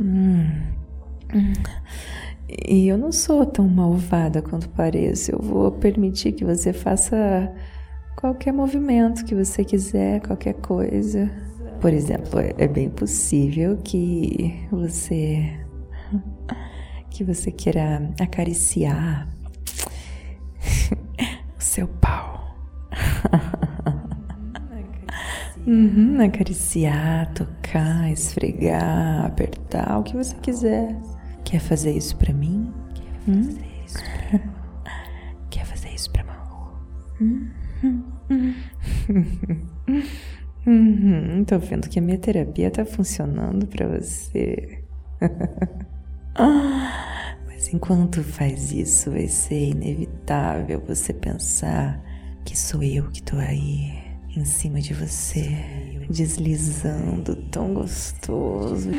Hum. E eu não sou tão malvada quanto pareço. Eu vou permitir que você faça qualquer movimento que você quiser, qualquer coisa. Por exemplo, é bem possível que você que você queira acariciar Uhum, acariciar, tocar, esfregar, apertar, o que você quiser. Quer fazer isso pra mim? Hum? Quer fazer isso pra Malu? Uhum, tô vendo que a minha terapia tá funcionando pra você. Mas enquanto faz isso, vai ser inevitável você pensar que sou eu que tô aí em cima de você, deslizando tão gostoso.